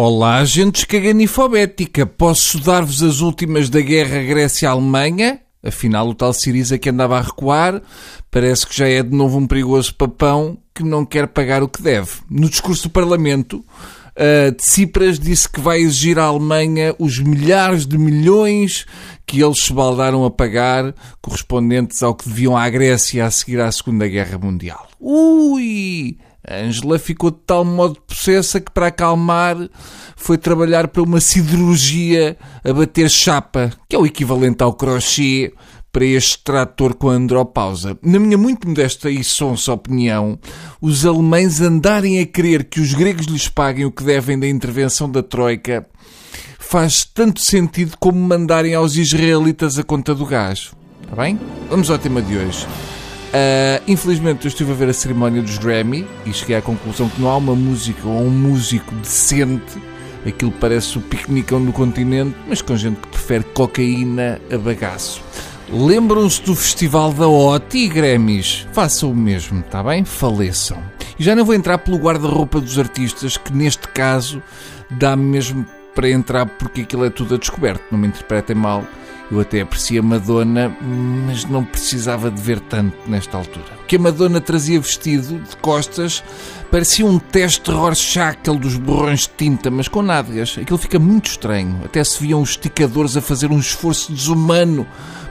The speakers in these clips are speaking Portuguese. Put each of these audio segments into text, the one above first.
Olá, gente escaganifobética. Posso dar-vos as últimas da guerra Grécia-Alemanha? Afinal, o tal Siriza que andava a recuar parece que já é de novo um perigoso papão que não quer pagar o que deve. No discurso do Parlamento, uh, Tsipras disse que vai exigir à Alemanha os milhares de milhões que eles se baldaram a pagar, correspondentes ao que deviam à Grécia a seguir à Segunda Guerra Mundial. Ui! Angela ficou de tal modo possessa que, para acalmar, foi trabalhar para uma siderurgia a bater chapa, que é o equivalente ao crochê para este trator com andropausa. Na minha muito modesta e sonsa opinião, os alemães andarem a querer que os gregos lhes paguem o que devem da intervenção da Troika faz tanto sentido como mandarem aos israelitas a conta do gás. Está bem? Vamos ao tema de hoje. Uh, infelizmente eu estive a ver a cerimónia dos Grammy e cheguei à conclusão que não há uma música ou um músico decente. Aquilo parece o piquenicão do continente, mas com gente que prefere cocaína a bagaço. Lembram-se do Festival da OTI e Grammys? Façam o mesmo, está bem? Faleçam. E já não vou entrar pelo guarda-roupa dos artistas, que neste caso dá mesmo para entrar porque aquilo é tudo a descoberto. Não me interpretem mal eu até aprecio a Madonna, mas não precisava de ver tanto nesta altura. O que a Madonna trazia vestido, de costas, parecia um teste Rorschach, aquele dos borrões de tinta, mas com nádegas. Aquilo fica muito estranho. Até se viam os esticadores a fazer um esforço desumano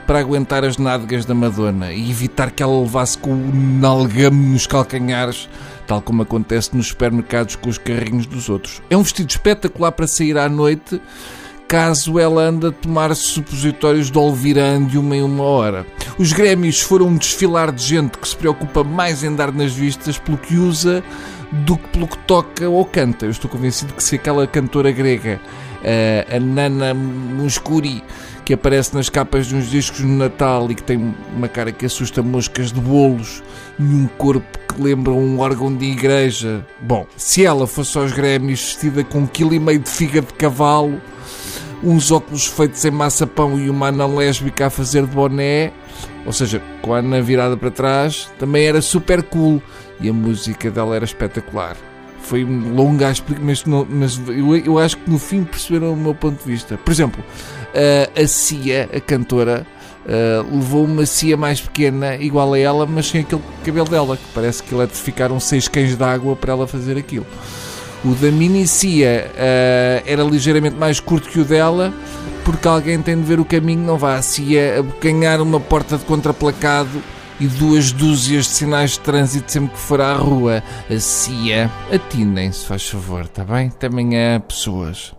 para aguentar as nádegas da Madonna e evitar que ela levasse com o nalgame nos calcanhares, tal como acontece nos supermercados com os carrinhos dos outros. É um vestido espetacular para sair à noite caso ela ande a tomar supositórios de Olviran de uma em uma hora. Os Grêmios foram um desfilar de gente que se preocupa mais em dar nas vistas pelo que usa do que pelo que toca ou canta. Eu estou convencido que se aquela cantora grega, a Nana Muscuri, que aparece nas capas de uns discos no Natal e que tem uma cara que assusta moscas de bolos e um corpo que lembra um órgão de igreja. Bom, se ela fosse aos Grêmios vestida com um quilo e meio de figa de cavalo uns óculos feitos em maçapão e uma ana lésbica a fazer de boné, ou seja, com a ana virada para trás, também era super cool e a música dela era espetacular. Foi longa a explicação, mas, mas eu, eu, acho que no fim perceberam o meu ponto de vista. Por exemplo, a Cia, a cantora, uh, levou uma Cia mais pequena, igual a ela, mas sem aquele cabelo dela, que parece que eletrificaram seis cães de água para ela fazer aquilo. O da Minicia uh, era ligeiramente mais curto que o dela, porque alguém tem de ver o caminho, não vá assim a abocanhar uma porta de contraplacado e duas dúzias de sinais de trânsito sempre que for à rua. A CIA, atinem-se, faz favor, está bem? Também há pessoas.